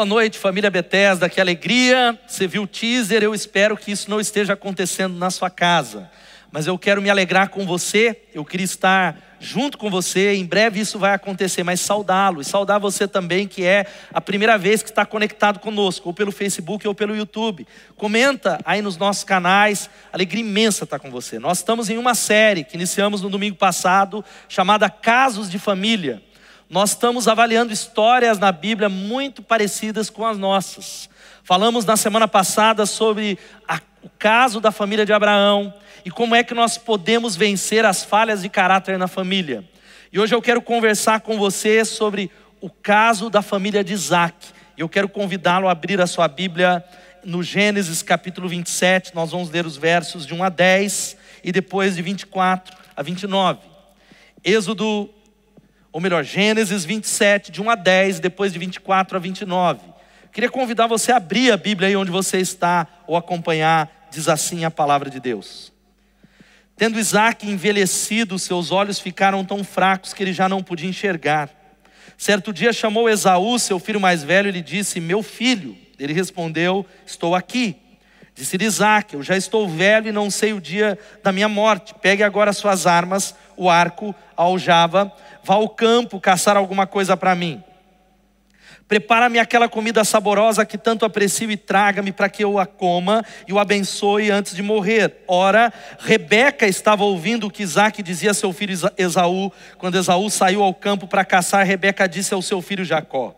Boa noite, família Bethesda, que alegria. Você viu o teaser, eu espero que isso não esteja acontecendo na sua casa. Mas eu quero me alegrar com você, eu queria estar junto com você, em breve isso vai acontecer, mas saudá-lo e saudar você também, que é a primeira vez que está conectado conosco, ou pelo Facebook ou pelo YouTube. Comenta aí nos nossos canais, alegria imensa estar com você. Nós estamos em uma série que iniciamos no domingo passado, chamada Casos de Família nós estamos avaliando histórias na Bíblia muito parecidas com as nossas. Falamos na semana passada sobre a, o caso da família de Abraão e como é que nós podemos vencer as falhas de caráter na família. E hoje eu quero conversar com você sobre o caso da família de Isaac. Eu quero convidá-lo a abrir a sua Bíblia no Gênesis capítulo 27. Nós vamos ler os versos de 1 a 10 e depois de 24 a 29. Êxodo ou melhor, Gênesis 27, de 1 a 10, depois de 24 a 29. Queria convidar você a abrir a Bíblia aí onde você está, ou acompanhar, diz assim a palavra de Deus. Tendo Isaac envelhecido, seus olhos ficaram tão fracos que ele já não podia enxergar. Certo dia chamou Esaú, seu filho mais velho, e lhe disse: Meu filho. Ele respondeu: Estou aqui. Disse-lhe Isaac: Eu já estou velho e não sei o dia da minha morte. Pegue agora suas armas, o arco, a aljava, vá ao campo caçar alguma coisa para mim. Prepara-me aquela comida saborosa que tanto aprecio e traga-me para que eu a coma e o abençoe antes de morrer. Ora, Rebeca estava ouvindo o que Isaac dizia a seu filho Esaú. Quando Esaú saiu ao campo para caçar, Rebeca disse ao seu filho Jacó: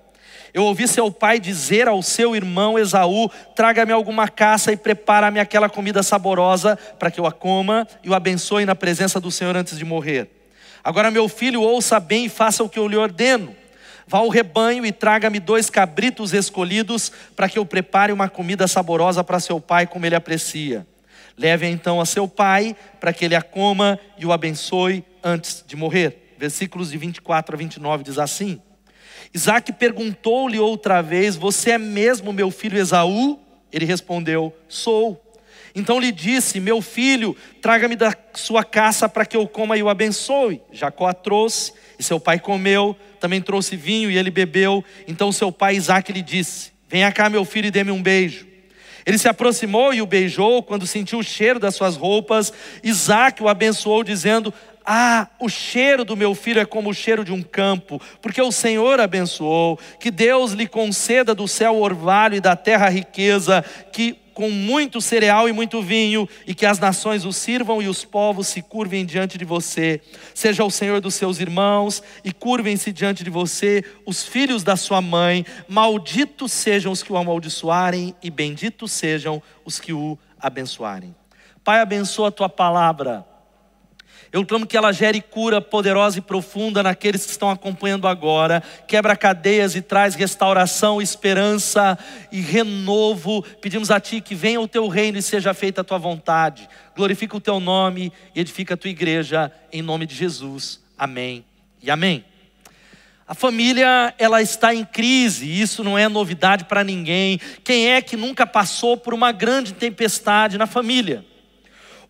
Eu ouvi seu pai dizer ao seu irmão Esaú: Traga-me alguma caça e prepara-me aquela comida saborosa para que eu a coma e o abençoe na presença do Senhor antes de morrer. Agora, meu filho, ouça bem e faça o que eu lhe ordeno. Vá ao rebanho e traga-me dois cabritos escolhidos, para que eu prepare uma comida saborosa para seu pai, como ele aprecia. Leve então a seu pai, para que ele a coma e o abençoe antes de morrer. Versículos de 24 a 29 diz assim: Isaac perguntou-lhe outra vez: Você é mesmo meu filho Esaú? Ele respondeu: Sou. Então lhe disse: Meu filho, traga-me da sua caça para que eu coma e o abençoe. Jacó a trouxe, e seu pai comeu, também trouxe vinho e ele bebeu. Então seu pai Isaac lhe disse: Venha cá, meu filho, e dê-me um beijo. Ele se aproximou e o beijou. Quando sentiu o cheiro das suas roupas, Isaac o abençoou, dizendo: ah, o cheiro do meu filho é como o cheiro de um campo, porque o Senhor abençoou. Que Deus lhe conceda do céu orvalho e da terra riqueza, que com muito cereal e muito vinho, e que as nações o sirvam e os povos se curvem diante de você. Seja o Senhor dos seus irmãos, e curvem-se diante de você os filhos da sua mãe. Malditos sejam os que o amaldiçoarem, e benditos sejam os que o abençoarem. Pai, abençoa a tua palavra eu clamo que ela gere cura poderosa e profunda naqueles que estão acompanhando agora, quebra cadeias e traz restauração, esperança e renovo. Pedimos a Ti que venha o Teu reino e seja feita a Tua vontade. Glorifica o Teu nome e edifica a Tua igreja, em nome de Jesus. Amém e amém. A família, ela está em crise, isso não é novidade para ninguém. Quem é que nunca passou por uma grande tempestade na família?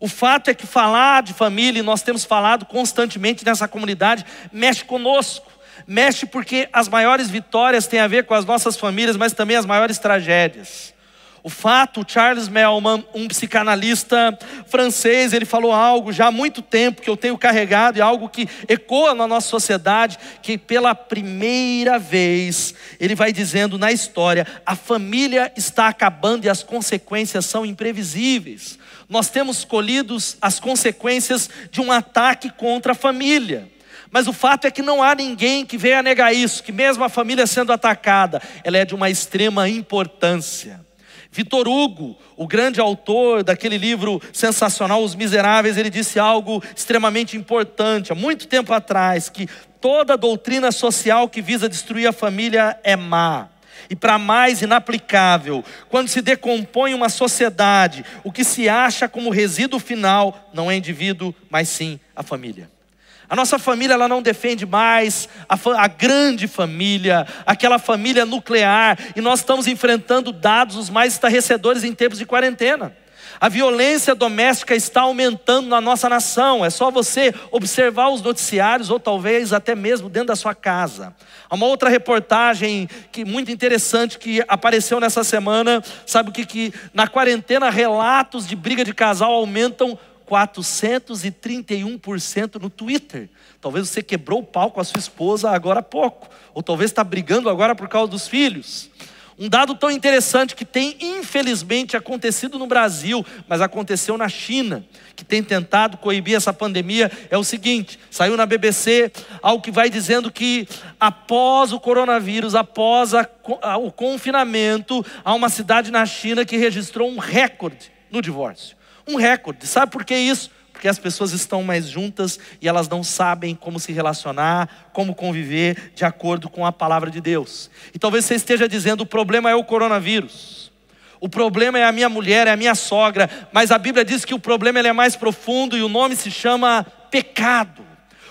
O fato é que falar de família, e nós temos falado constantemente nessa comunidade, mexe conosco. Mexe porque as maiores vitórias têm a ver com as nossas famílias, mas também as maiores tragédias. O fato, Charles Melman, um psicanalista francês, ele falou algo já há muito tempo que eu tenho carregado e algo que ecoa na nossa sociedade, que pela primeira vez ele vai dizendo na história, a família está acabando e as consequências são imprevisíveis nós temos colhido as consequências de um ataque contra a família. Mas o fato é que não há ninguém que venha negar isso, que mesmo a família sendo atacada, ela é de uma extrema importância. Vitor Hugo, o grande autor daquele livro sensacional Os Miseráveis, ele disse algo extremamente importante há muito tempo atrás, que toda doutrina social que visa destruir a família é má e para mais inaplicável, quando se decompõe uma sociedade, o que se acha como resíduo final não é indivíduo, mas sim a família. A nossa família ela não defende mais a, a, grande família, aquela família nuclear, e nós estamos enfrentando dados os mais estarrecedores em tempos de quarentena. A violência doméstica está aumentando na nossa nação. É só você observar os noticiários ou talvez até mesmo dentro da sua casa. Há uma outra reportagem que muito interessante que apareceu nessa semana. Sabe o que que na quarentena relatos de briga de casal aumentam 431% no Twitter. Talvez você quebrou o pau com a sua esposa agora há pouco, ou talvez está brigando agora por causa dos filhos. Um dado tão interessante que tem infelizmente acontecido no Brasil, mas aconteceu na China, que tem tentado coibir essa pandemia, é o seguinte: saiu na BBC algo que vai dizendo que após o coronavírus, após a, a, o confinamento, há uma cidade na China que registrou um recorde no divórcio. Um recorde. Sabe por que isso? Porque as pessoas estão mais juntas e elas não sabem como se relacionar, como conviver de acordo com a palavra de Deus. E talvez você esteja dizendo: o problema é o coronavírus. O problema é a minha mulher, é a minha sogra, mas a Bíblia diz que o problema é mais profundo e o nome se chama pecado.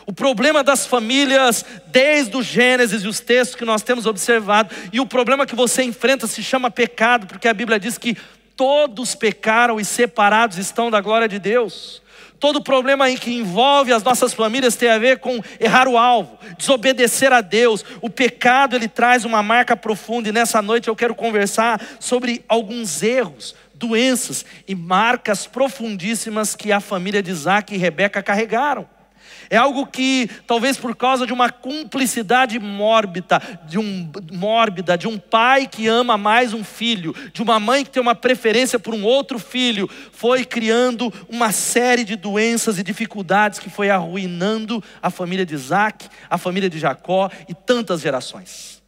O problema das famílias, desde o Gênesis e os textos que nós temos observado, e o problema que você enfrenta se chama pecado, porque a Bíblia diz que todos pecaram e separados estão da glória de Deus. Todo problema em que envolve as nossas famílias tem a ver com errar o alvo, desobedecer a Deus. O pecado ele traz uma marca profunda e nessa noite eu quero conversar sobre alguns erros, doenças e marcas profundíssimas que a família de Isaac e Rebeca carregaram. É algo que, talvez por causa de uma cumplicidade mórbida, de um, mórbida, de um pai que ama mais um filho, de uma mãe que tem uma preferência por um outro filho, foi criando uma série de doenças e dificuldades que foi arruinando a família de Isaac, a família de Jacó e tantas gerações.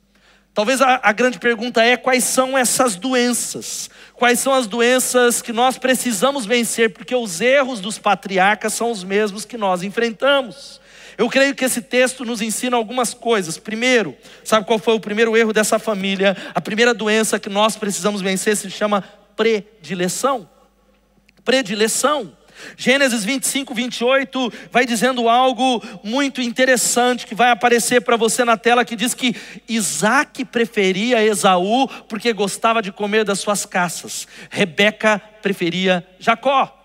Talvez a, a, grande pergunta é: quais são essas doenças? Quais são as doenças que nós precisamos vencer? Porque os erros dos patriarcas são os mesmos que nós enfrentamos. Eu creio que esse texto nos ensina algumas coisas. Primeiro, sabe qual foi o primeiro erro dessa família? A primeira doença que nós precisamos vencer se chama predileção. Predileção. Gênesis 25, 28 vai dizendo algo muito interessante que vai aparecer para você na tela que diz que Isaac preferia Esaú porque gostava de comer das suas caças. Rebeca preferia Jacó.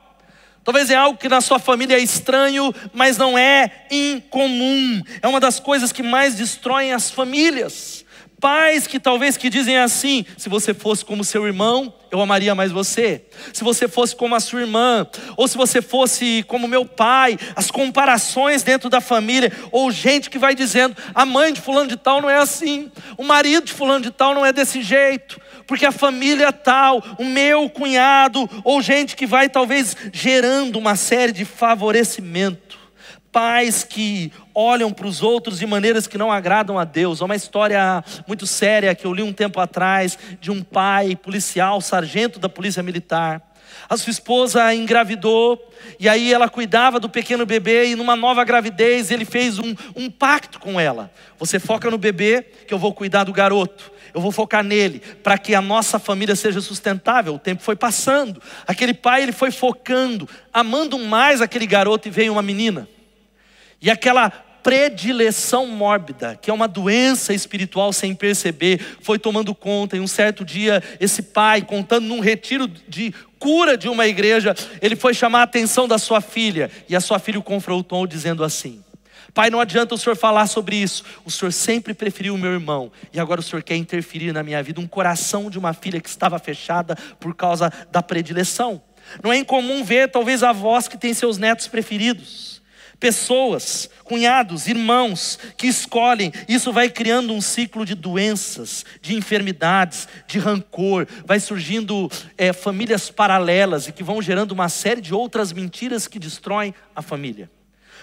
Talvez é algo que na sua família é estranho, mas não é incomum. É uma das coisas que mais destroem as famílias. Pais que talvez que dizem assim: se você fosse como seu irmão, eu amaria mais você. Se você fosse como a sua irmã, ou se você fosse como meu pai, as comparações dentro da família, ou gente que vai dizendo: a mãe de fulano de tal não é assim, o marido de fulano de tal não é desse jeito, porque a família é tal, o meu cunhado, ou gente que vai talvez gerando uma série de favorecimento pais que olham para os outros de maneiras que não agradam a Deus. Há uma história muito séria que eu li um tempo atrás de um pai policial, sargento da polícia militar. A sua esposa engravidou e aí ela cuidava do pequeno bebê e numa nova gravidez ele fez um, um pacto com ela. Você foca no bebê que eu vou cuidar do garoto. Eu vou focar nele para que a nossa família seja sustentável. O tempo foi passando. Aquele pai ele foi focando, amando mais aquele garoto e veio uma menina. E aquela predileção mórbida, que é uma doença espiritual sem perceber, foi tomando conta. E um certo dia, esse pai, contando num retiro de cura de uma igreja, ele foi chamar a atenção da sua filha. E a sua filha o confrontou, dizendo assim: Pai, não adianta o senhor falar sobre isso. O senhor sempre preferiu o meu irmão. E agora o senhor quer interferir na minha vida. Um coração de uma filha que estava fechada por causa da predileção. Não é incomum ver, talvez, avós que têm seus netos preferidos pessoas, cunhados, irmãos que escolhem, isso vai criando um ciclo de doenças, de enfermidades, de rancor, vai surgindo é, famílias paralelas e que vão gerando uma série de outras mentiras que destroem a família.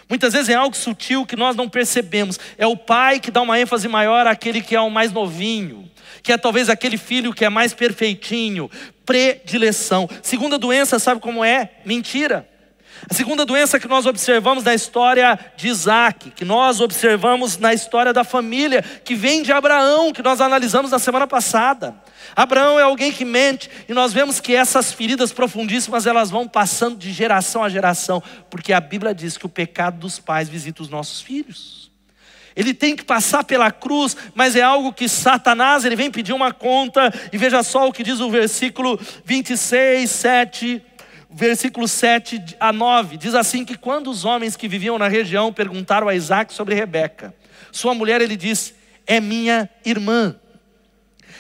Muitas vezes é algo sutil que nós não percebemos. É o pai que dá uma ênfase maior àquele que é o mais novinho, que é talvez aquele filho que é mais perfeitinho, predileção. Segunda doença, sabe como é? Mentira. A segunda doença que nós observamos na história de Isaac, que nós observamos na história da família, que vem de Abraão, que nós analisamos na semana passada. Abraão é alguém que mente, e nós vemos que essas feridas profundíssimas elas vão passando de geração a geração, porque a Bíblia diz que o pecado dos pais visita os nossos filhos. Ele tem que passar pela cruz, mas é algo que Satanás ele vem pedir uma conta, e veja só o que diz o versículo 26, 7 versículo 7 a 9, diz assim: que quando os homens que viviam na região perguntaram a Isaac sobre Rebeca, sua mulher, ele disse: É minha irmã.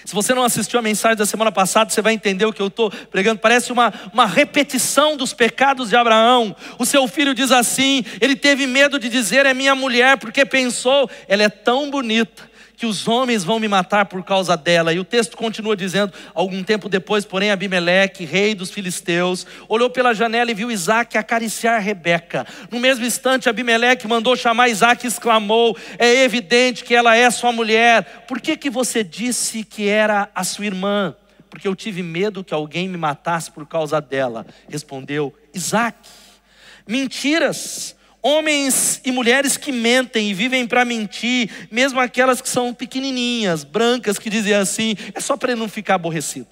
Se você não assistiu a mensagem da semana passada, você vai entender o que eu estou pregando. Parece uma, uma repetição dos pecados de Abraão. O seu filho diz assim: ele teve medo de dizer, é minha mulher, porque pensou, ela é tão bonita que os homens vão me matar por causa dela. E o texto continua dizendo: algum tempo depois, porém, Abimeleque, rei dos filisteus, olhou pela janela e viu Isaac acariciar Rebeca. No mesmo instante, Abimeleque mandou chamar Isaac e exclamou: É evidente que ela é sua mulher. Por que, que você disse que era a sua irmã? Porque eu tive medo que alguém me matasse por causa dela. Respondeu Isaac. Mentiras Homens e mulheres que mentem e vivem para mentir, mesmo aquelas que são pequenininhas, brancas, que dizem assim, é só para ele não ficar aborrecido.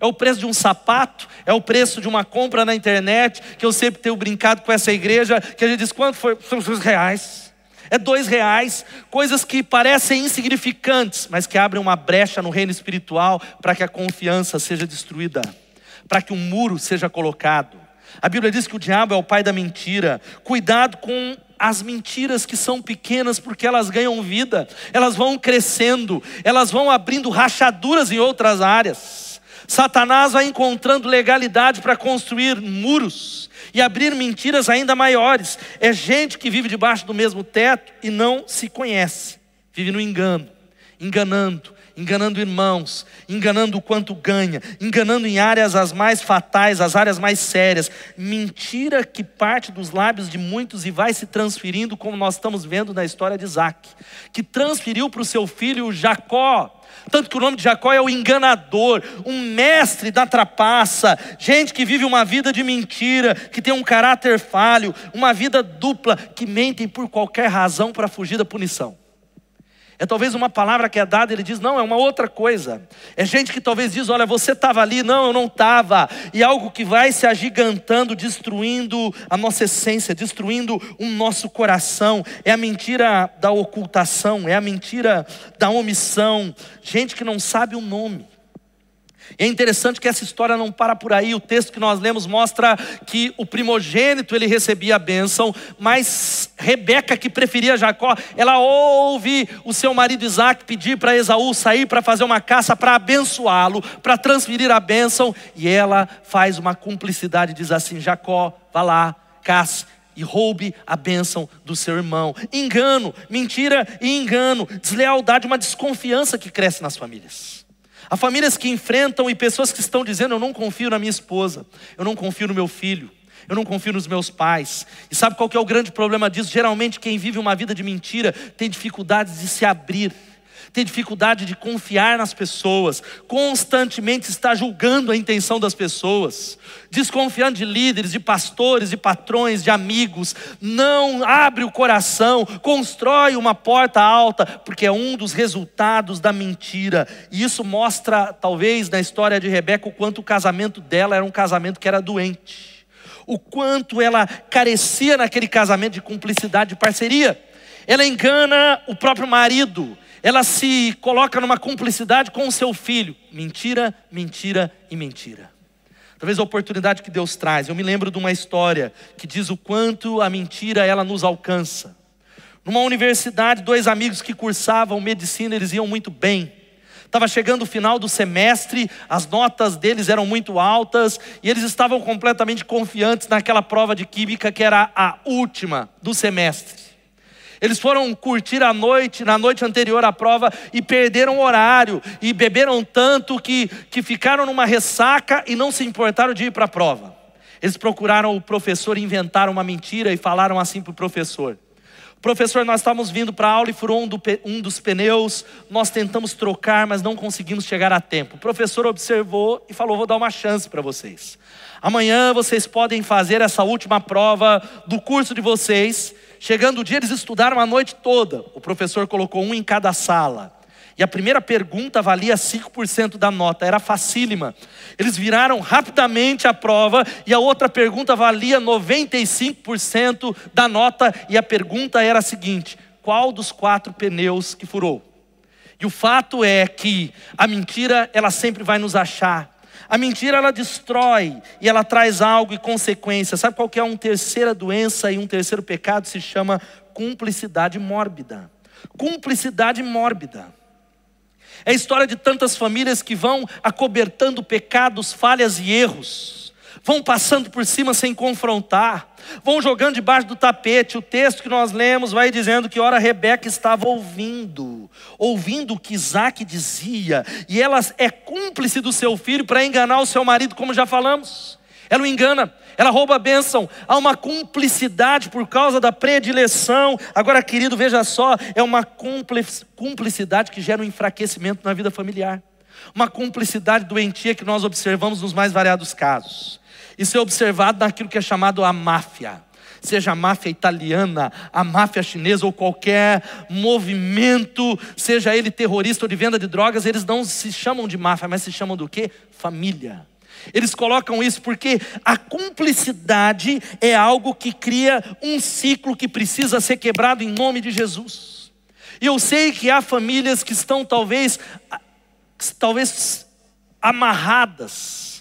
É o preço de um sapato, é o preço de uma compra na internet, que eu sempre tenho brincado com essa igreja, que a gente diz, quanto foi? São dois reais. É dois reais, coisas que parecem insignificantes, mas que abrem uma brecha no reino espiritual para que a confiança seja destruída, para que um muro seja colocado. A Bíblia diz que o diabo é o pai da mentira. Cuidado com as mentiras que são pequenas, porque elas ganham vida, elas vão crescendo, elas vão abrindo rachaduras em outras áreas. Satanás vai encontrando legalidade para construir muros e abrir mentiras ainda maiores. É gente que vive debaixo do mesmo teto e não se conhece, vive no engano, enganando, enganando irmãos, enganando o quanto ganha, enganando em áreas as mais fatais, as áreas mais sérias. Mentira que parte dos lábios de muitos e vai se transferindo, como nós estamos vendo na história de Isaac, que transferiu para o seu filho Jacó. Tanto que o nome de Jacó é o enganador, um mestre da trapaça, gente que vive uma vida de mentira, que tem um caráter falho, uma vida dupla, que mentem por qualquer razão para fugir da punição. É talvez uma palavra que é dada, ele diz, não, é uma outra coisa. É gente que talvez diz, olha, você estava ali, não, eu não estava. E algo que vai se agigantando, destruindo a nossa essência, destruindo o nosso coração. É a mentira da ocultação, é a mentira da omissão. Gente que não sabe o nome. É interessante que essa história não para por aí. O texto que nós lemos mostra que o primogênito ele recebia a bênção, mas Rebeca, que preferia Jacó, ela ouve o seu marido Isaac pedir para Esaú sair para fazer uma caça para abençoá-lo, para transferir a bênção, e ela faz uma cumplicidade, diz assim: Jacó, vá lá, caça e roube a bênção do seu irmão. Engano, mentira e engano, deslealdade, uma desconfiança que cresce nas famílias. Há famílias que enfrentam e pessoas que estão dizendo: Eu não confio na minha esposa, eu não confio no meu filho, eu não confio nos meus pais. E sabe qual que é o grande problema disso? Geralmente, quem vive uma vida de mentira tem dificuldades de se abrir tem dificuldade de confiar nas pessoas, constantemente está julgando a intenção das pessoas, desconfiando de líderes, de pastores, de patrões, de amigos, não abre o coração, constrói uma porta alta, porque é um dos resultados da mentira. E isso mostra, talvez, na história de Rebeca, o quanto o casamento dela era um casamento que era doente. O quanto ela carecia naquele casamento de cumplicidade, de parceria. Ela engana o próprio marido, ela se coloca numa cumplicidade com o seu filho. Mentira, mentira e mentira. Talvez a oportunidade que Deus traz. Eu me lembro de uma história que diz o quanto a mentira ela nos alcança. Numa universidade, dois amigos que cursavam medicina, eles iam muito bem. Estava chegando o final do semestre, as notas deles eram muito altas e eles estavam completamente confiantes naquela prova de química que era a última do semestre. Eles foram curtir a noite, na noite anterior à prova, e perderam o horário, e beberam tanto que, que ficaram numa ressaca e não se importaram de ir para a prova. Eles procuraram o professor, inventaram uma mentira e falaram assim para o professor: Professor, nós estávamos vindo para a aula e furou um, do, um, dos pneus, nós tentamos trocar, mas não conseguimos chegar a tempo. O professor observou e falou: Vou dar uma chance para vocês. Amanhã vocês podem fazer essa última prova do curso de vocês Chegando o dia, eles estudaram a noite toda. O professor colocou um em cada sala. E a primeira pergunta valia 5% da nota, era facílima. Eles viraram rapidamente a prova e a outra pergunta valia 95% da nota. E a pergunta era a seguinte: qual dos quatro pneus que furou? E o fato é que a mentira, ela sempre vai nos achar A mentira ela destrói e ela traz algo e consequência. Sabe qual que é uma terceira doença e um terceiro pecado? Se chama cumplicidade mórbida. Cumplicidade mórbida. É a história de tantas famílias que vão acobertando pecados, falhas e erros vão passando por cima sem confrontar, vão jogando debaixo do tapete. O texto que nós lemos vai dizendo que, ora, Rebeca estava ouvindo, ouvindo o que Isaac dizia, e ela é cúmplice do seu filho para enganar o seu marido, como já falamos. Ela o engana, ela rouba a bênção, há uma cumplicidade por causa da predileção. Agora, querido, veja só, é uma cumplicidade que gera um enfraquecimento na vida familiar. Uma cumplicidade doentia que nós observamos nos mais variados casos. Isso é observado naquilo que é chamado a máfia. Seja a máfia italiana, a máfia chinesa ou qualquer movimento, seja ele terrorista ou de venda de drogas, eles não se chamam de máfia, mas se chamam do que? Família. Eles colocam isso porque a cumplicidade é algo que cria um ciclo que precisa ser quebrado em nome de Jesus. E eu sei que há famílias que estão talvez talvez amarradas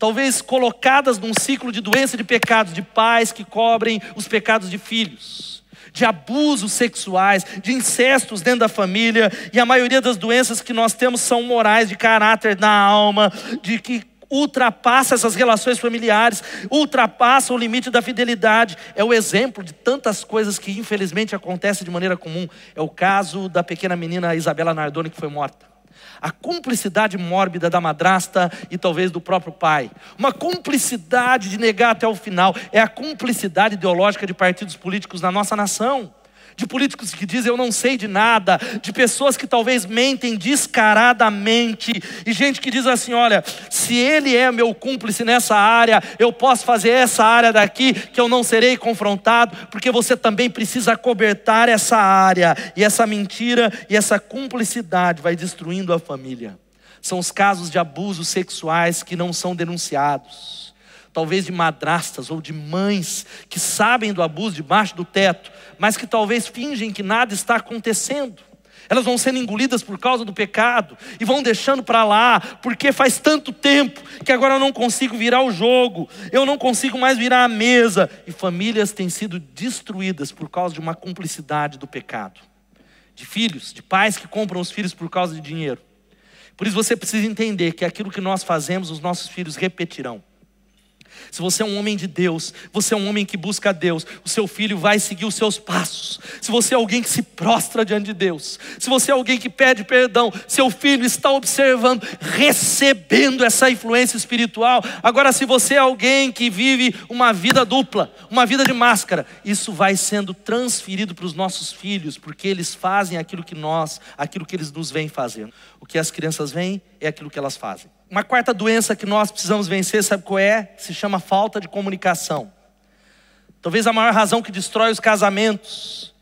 talvez colocadas num ciclo de doença de pecados, de pais que cobrem os pecados de filhos, de abusos sexuais, de incestos dentro da família, e a maioria das doenças que nós temos são morais, de caráter na alma, de que ultrapassa essas relações familiares, ultrapassa o limite da fidelidade. É o exemplo de tantas coisas que infelizmente acontecem de maneira comum. É o caso da pequena menina Isabela Nardoni que foi morta a cumplicidade mórbida da madrasta e talvez do próprio pai, uma cumplicidade de negar até o final, é a cumplicidade ideológica de partidos políticos na nossa nação de políticos que dizem eu não sei de nada, de pessoas que talvez mentem descaradamente, e gente que diz assim: olha, se ele é meu cúmplice nessa área, eu posso fazer essa área daqui que eu não serei confrontado, porque você também precisa cobertar essa área, e essa mentira e essa cumplicidade vai destruindo a família. São os casos de abusos sexuais que não são denunciados talvez de madrastas ou de mães que sabem do abuso debaixo do teto, mas que talvez fingem que nada está acontecendo. Elas vão sendo engolidas por causa do pecado e vão deixando para lá, porque faz tanto tempo que agora eu não consigo virar o jogo, eu não consigo mais virar a mesa. E famílias têm sido destruídas por causa de uma cumplicidade do pecado. De filhos, de pais que compram os filhos por causa de dinheiro. Por isso você precisa entender que aquilo que nós fazemos, os nossos filhos repetirão. Se você é um homem de Deus, você é um homem que busca Deus, o seu filho vai seguir os seus passos. Se você é alguém que se prostra diante de Deus, se você é alguém que pede perdão, seu filho está observando, recebendo essa influência espiritual. Agora, se você é alguém que vive uma vida dupla, uma vida de máscara, isso vai sendo transferido para os nossos filhos, porque eles fazem aquilo que nós, aquilo que eles nos vêm fazendo. O que as crianças veem é aquilo que elas fazem. Uma quarta doença que nós precisamos vencer, sabe qual é? Se chama falta de comunicação. Talvez a maior razão que destrói os casamentos.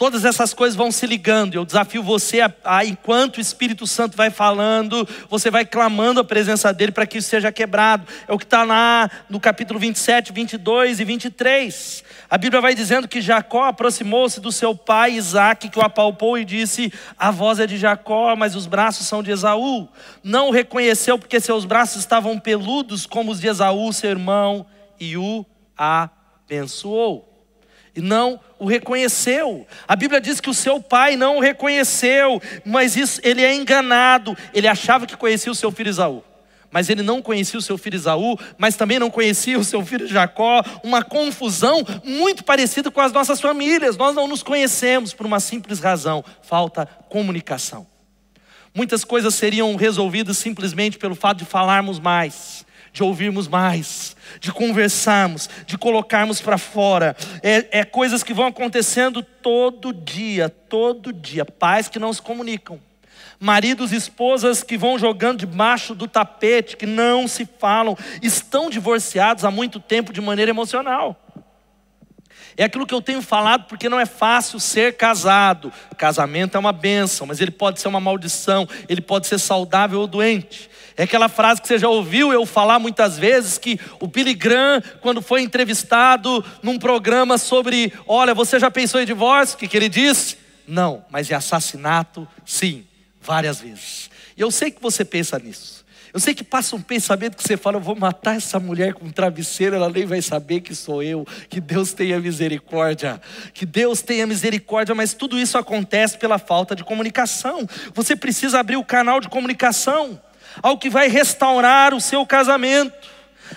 Todas essas coisas vão se ligando. Eu desafio você a, a, enquanto o Espírito Santo vai falando, você vai clamando a presença dele para que isso seja quebrado. É o que está lá no capítulo 27, 22 e 23. A Bíblia vai dizendo que Jacó aproximou-se do seu pai Isaac, que o apalpou e disse: A voz é de Jacó, mas os braços são de Esaú. Não o reconheceu porque seus braços estavam peludos como os de Esaú, seu irmão, e o abençoou. E não o reconheceu. A Bíblia diz que o seu pai não o reconheceu, mas isso ele é enganado. Ele achava que conhecia o seu filho Esaú mas ele não conhecia o seu filho Isaú, mas também não conhecia o seu filho Jacó, uma confusão muito parecida com as nossas famílias. Nós não nos conhecemos por uma simples razão: falta comunicação. Muitas coisas seriam resolvidas simplesmente pelo fato de falarmos mais, de ouvirmos mais, de conversarmos, de colocarmos para fora. É, é coisas que vão acontecendo todo dia, todo dia. Pais que não se comunicam maridos e esposas que vão jogando debaixo do tapete, que não se falam, estão divorciados há muito tempo de maneira emocional. É aquilo que eu tenho falado, porque não é fácil ser casado. Casamento é uma bênção, mas ele pode ser uma maldição, ele pode ser saudável ou doente. É aquela frase que você já ouviu eu falar muitas vezes que o Billy Graham, quando foi entrevistado num programa sobre, olha, você já pensou em divórcio? O que, que ele disse? Não, mas é assassinato, sim várias vezes. E eu sei que você pensa nisso. Eu sei que passa um pensamento que você fala, eu vou matar essa mulher com um travesseiro, ela nem vai saber que sou eu. Que Deus tenha misericórdia. Que Deus tenha misericórdia, mas tudo isso acontece pela falta de comunicação. Você precisa abrir o canal de comunicação, ao que vai restaurar o seu casamento.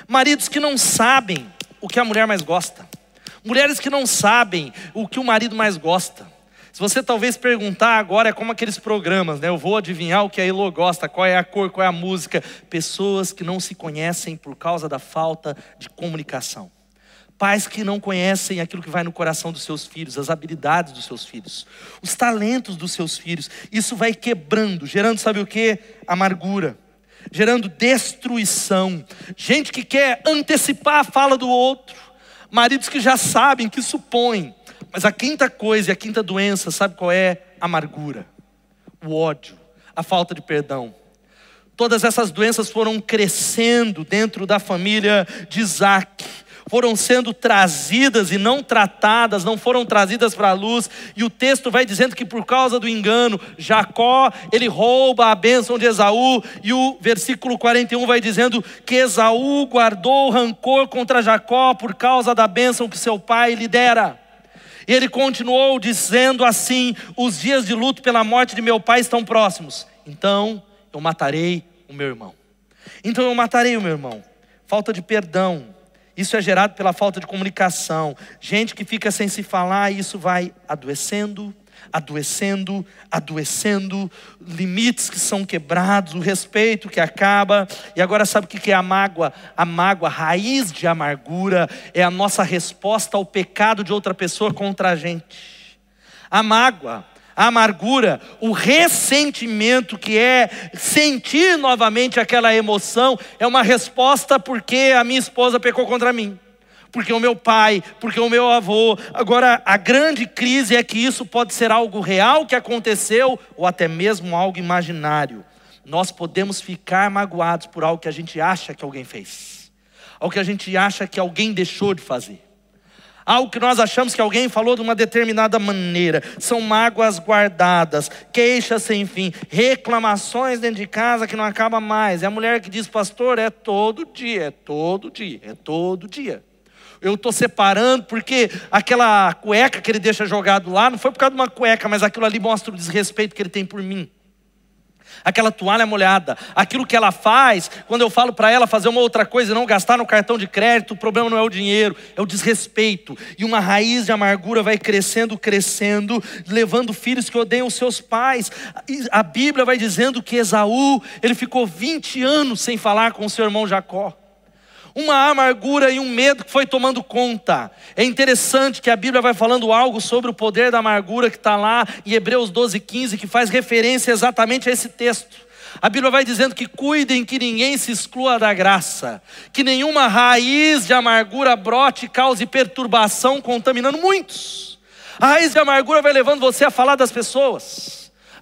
Maridos que não sabem o que a mulher mais gosta. Mulheres que não sabem o que o marido mais gosta. Se você talvez perguntar agora, é como aqueles programas, né? Eu vou adivinhar o que a Elo gosta, qual é a cor, qual é a música. Pessoas que não se conhecem por causa da falta de comunicação. Pais que não conhecem aquilo que vai no coração dos seus filhos, as habilidades dos seus filhos, os talentos dos seus filhos. Isso vai quebrando, gerando, sabe o que? Amargura, gerando destruição. Gente que quer antecipar a fala do outro, maridos que já sabem, que supõem mas a quinta coisa e a quinta doença, sabe qual é? Amargura, o ódio, a falta de perdão. Todas essas doenças foram crescendo dentro da família de Isaac, foram sendo trazidas e não tratadas, não foram trazidas para a luz, e o texto vai dizendo que por causa do engano, Jacó, ele rouba a bênção de Esaú, e o versículo 41 vai dizendo que Esaú guardou rancor contra Jacó por causa da bênção que seu pai lhe dera. E ele continuou dizendo assim: Os dias de luto pela morte de meu pai estão próximos. Então eu matarei o meu irmão. Então eu matarei o meu irmão. Falta de perdão. Isso é gerado pela falta de comunicação. Gente que fica sem se falar, e isso vai adoecendo, adoecendo, adoecendo, limites que são quebrados, o respeito que acaba. E agora sabe o que é a mágoa? A mágoa, a raiz de amargura, é a nossa resposta ao pecado de outra pessoa contra a gente. A mágoa, a amargura, o ressentimento que é sentir novamente aquela emoção, é uma resposta porque a minha esposa pecou contra mim porque o meu pai, porque o meu avô. Agora, a grande crise é que isso pode ser algo real que aconteceu ou até mesmo algo imaginário. Nós podemos ficar magoados por algo que a gente acha que alguém fez, algo que a gente acha que alguém deixou de fazer. Algo que nós achamos que alguém falou de uma determinada maneira, são mágoas guardadas, queixas sem fim, reclamações dentro de casa que não acaba mais. É a mulher que diz, pastor, é todo dia, é todo dia, é todo dia eu estou separando, porque aquela cueca que ele deixa jogado lá, não foi por causa de uma cueca, mas aquilo ali mostra o desrespeito que ele tem por mim. Aquela toalha molhada, aquilo que ela faz, quando eu falo para ela fazer uma outra coisa e não gastar no cartão de crédito, o problema não é o dinheiro, é o desrespeito. E uma raiz de amargura vai crescendo, crescendo, levando filhos que odeiam os seus pais. A Bíblia vai dizendo que Esaú, ele ficou 20 anos sem falar com o seu irmão Jacó uma amargura e um medo que foi tomando conta. É interessante que a Bíblia vai falando algo sobre o poder da amargura que está lá em Hebreus 12, 15, que faz referência exatamente a esse texto. A Bíblia vai dizendo que cuidem que ninguém se exclua da graça, que nenhuma raiz de amargura brote e cause perturbação, contaminando muitos. A raiz de amargura vai levando você a falar das pessoas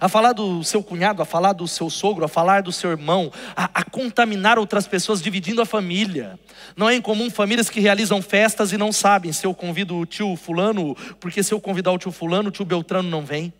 a falar do seu cunhado, a falar do seu sogro, a falar do seu irmão, a, a contaminar outras pessoas, dividindo a família. Não é incomum famílias que realizam festas e não sabem se eu convido o tio Fulano, porque se eu convidar o tio Fulano, o tio Beltrano não vem.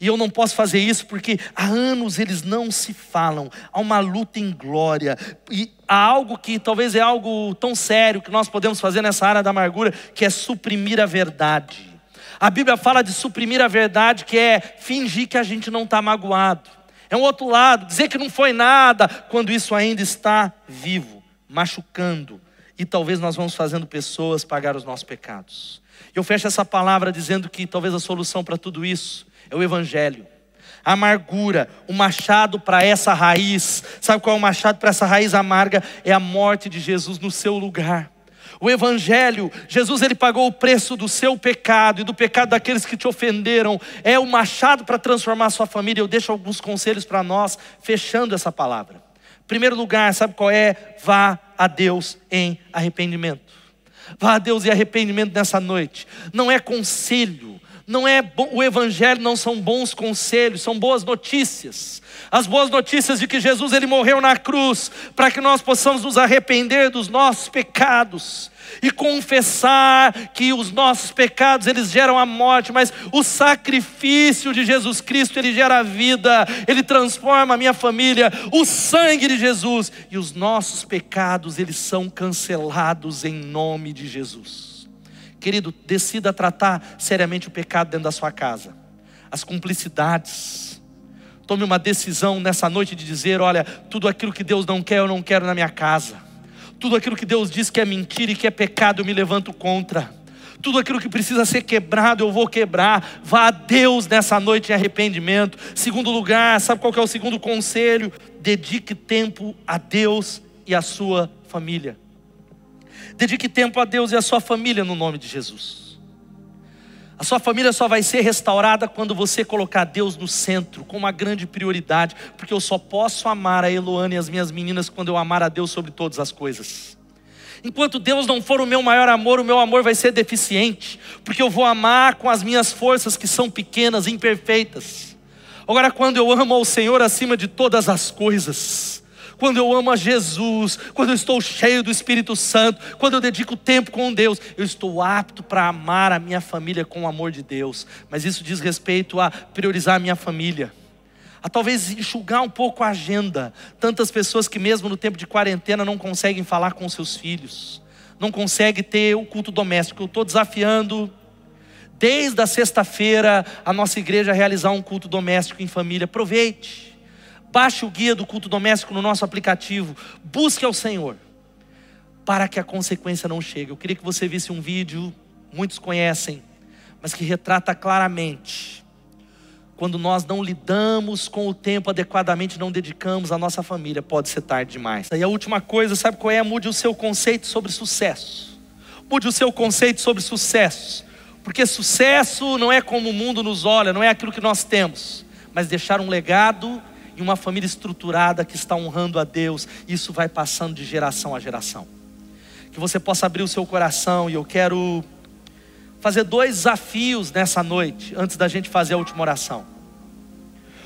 E eu não posso fazer isso porque há anos eles não se falam, há uma luta em glória, e há algo que talvez é algo tão sério que nós podemos fazer nessa área da amargura, que é suprimir a verdade. A Bíblia fala de suprimir a verdade, que é fingir que a gente não está magoado. É um outro lado, dizer que não foi nada, quando isso ainda está vivo, machucando. E talvez nós vamos fazendo pessoas pagar os nossos pecados. Eu fecho essa palavra dizendo que talvez a solução para tudo isso é o Evangelho. A amargura, o machado para essa raiz. Sabe qual é o machado para essa raiz amarga? É a morte de Jesus no seu lugar. O evangelho, Jesus ele pagou o preço do seu pecado e do pecado daqueles que te ofenderam. É o machado para transformar a sua família. Eu deixo alguns conselhos para nós, fechando essa palavra. Primeiro lugar, sabe qual é? Vá a Deus em arrependimento. Vá a Deus em arrependimento nessa noite. Não é conselho, Não é o evangelho não são bons conselhos, são boas notícias. As boas notícias de que Jesus ele morreu na cruz para que nós possamos nos arrepender dos nossos pecados e confessar que os nossos pecados eles geram a morte, mas o sacrifício de Jesus Cristo ele gera a vida, ele transforma a minha família, o sangue de Jesus e os nossos pecados eles são cancelados em nome de Jesus. Querido, decida tratar seriamente o pecado dentro da sua casa. As cumplicidades. Tome uma decisão nessa noite de dizer: olha, tudo aquilo que Deus não quer, eu não quero na minha casa. Tudo aquilo que Deus diz que é mentira e que é pecado, eu me levanto contra. Tudo aquilo que precisa ser quebrado, eu vou quebrar. Vá a Deus nessa noite em arrependimento. Segundo lugar, sabe qual é o segundo conselho? Dedique tempo a Deus e a sua família. Dedique tempo a Deus e a sua família no nome de Jesus. A sua família só vai ser restaurada quando você colocar Deus no centro, com uma grande prioridade, porque eu só posso amar a Eloane e as minhas meninas quando eu amar a Deus sobre todas as coisas. Enquanto Deus não for o meu maior amor, o meu amor vai ser deficiente, porque eu vou amar com as minhas forças que são pequenas, imperfeitas. Agora, quando eu amo ao Senhor acima de todas as coisas, quando eu amo a Jesus, quando eu estou cheio do Espírito Santo, quando eu dedico tempo com Deus, eu estou apto para amar a minha família com o amor de Deus. Mas isso diz respeito a priorizar a minha família. A talvez enxugar um pouco a agenda. Tantas pessoas que mesmo no tempo de quarentena não conseguem falar com seus filhos, não conseguem ter o culto doméstico. Eu estou desafiando desde a sexta-feira a nossa igreja a realizar um culto doméstico em família. Aproveite. Baixe o guia do culto doméstico no nosso aplicativo. Busque ao Senhor. Para que a consequência não chegue. Eu queria que você visse um vídeo, muitos conhecem, mas que retrata claramente. Quando nós não lidamos com o tempo adequadamente, não dedicamos à nossa família, pode ser tarde demais. E a última coisa, sabe qual é? Mude o seu conceito sobre sucesso. Mude o seu conceito sobre sucesso. Porque sucesso não é como o mundo nos olha, não é aquilo que nós temos, mas deixar um legado e uma família estruturada que está honrando a Deus, isso vai passando de geração a geração. Que você possa abrir o seu coração e eu quero fazer dois desafios nessa noite, antes da gente fazer a última oração.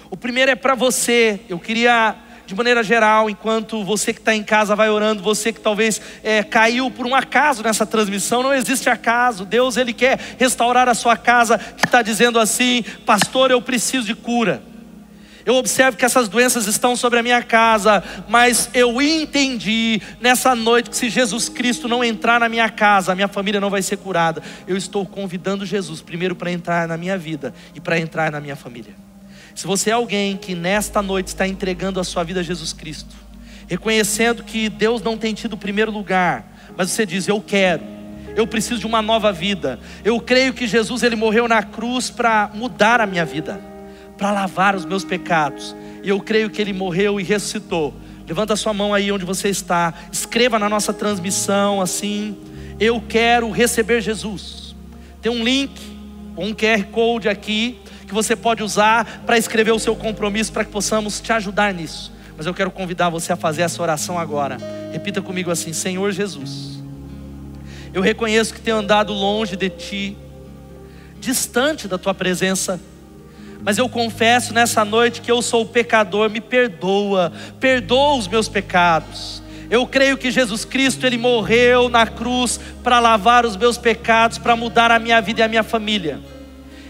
O primeiro é para você, eu queria de maneira geral, enquanto você que está em casa vai orando, você que talvez é, caiu por um acaso nessa transmissão, não existe acaso. Deus ele quer restaurar a sua casa, que está dizendo assim, pastor, eu preciso de cura. Eu observo que essas doenças estão sobre a minha casa, mas eu entendi nessa noite que se Jesus Cristo não entrar na minha casa, a minha família não vai ser curada. Eu estou convidando Jesus primeiro para entrar na minha vida e para entrar na minha família. Se você é alguém que nesta noite está entregando a sua vida a Jesus Cristo, reconhecendo que Deus não tem tido o primeiro lugar, mas você diz: Eu quero, eu preciso de uma nova vida. Eu creio que Jesus ele morreu na cruz para mudar a minha vida para lavar os meus pecados. E eu creio que ele morreu e ressuscitou. Levanta sua mão aí onde você está. Escreva na nossa transmissão assim: Eu quero receber Jesus. Tem um link, um QR Code aqui que você pode usar para escrever o seu compromisso para que possamos te ajudar nisso. Mas eu quero convidar você a fazer essa oração agora. Repita comigo assim: Senhor Jesus, eu reconheço que tenho andado longe de ti, distante da tua presença mas eu confesso nessa noite que eu sou pecador, me perdoa, perdoa os meus pecados. Eu creio que Jesus Cristo ele morreu na cruz para lavar os meus pecados, para mudar a minha vida e a minha família.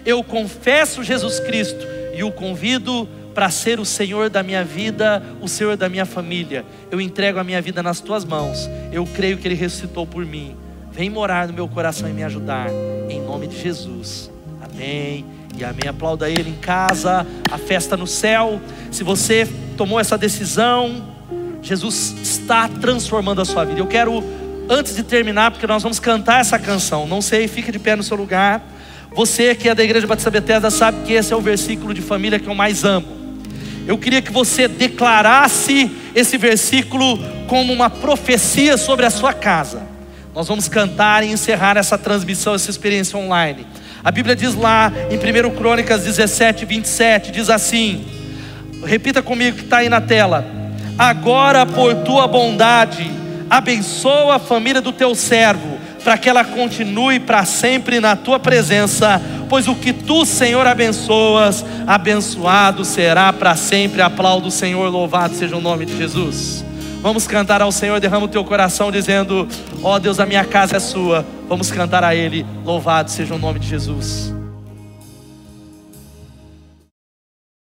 Eu confesso Jesus Cristo e o convido para ser o Senhor da minha vida, o Senhor da minha família. Eu entrego a minha vida nas tuas mãos. Eu creio que ele ressuscitou por mim. Vem morar no meu coração e me ajudar. Em nome de Jesus. Amém e amém. Aplauda Ele em casa, a festa no céu. Se você tomou essa decisão, Jesus está transformando a sua vida. Eu quero, antes de terminar, porque nós vamos cantar essa canção, não sei, fique de pé no seu lugar. Você que é da Igreja Batista Bethesda sabe que esse é o versículo de família que eu mais amo. Eu queria que você declarasse esse versículo como uma profecia sobre a sua casa. Nós vamos cantar e encerrar essa transmissão, essa experiência online. A Bíblia diz lá em 1 Crônicas 17, 27, diz assim: repita comigo que está aí na tela. Agora por tua bondade, abençoa a família do teu servo, para que ela continue para sempre na tua presença. pois o que tu, Senhor, abençoas, abençoado será para sempre. Aplaudo o Senhor, louvado seja o nome de Jesus. Vamos cantar ao Senhor, derrama o teu coração, dizendo: Ó oh Deus, a minha casa é sua. Vamos cantar a Ele, louvado seja o nome de Jesus.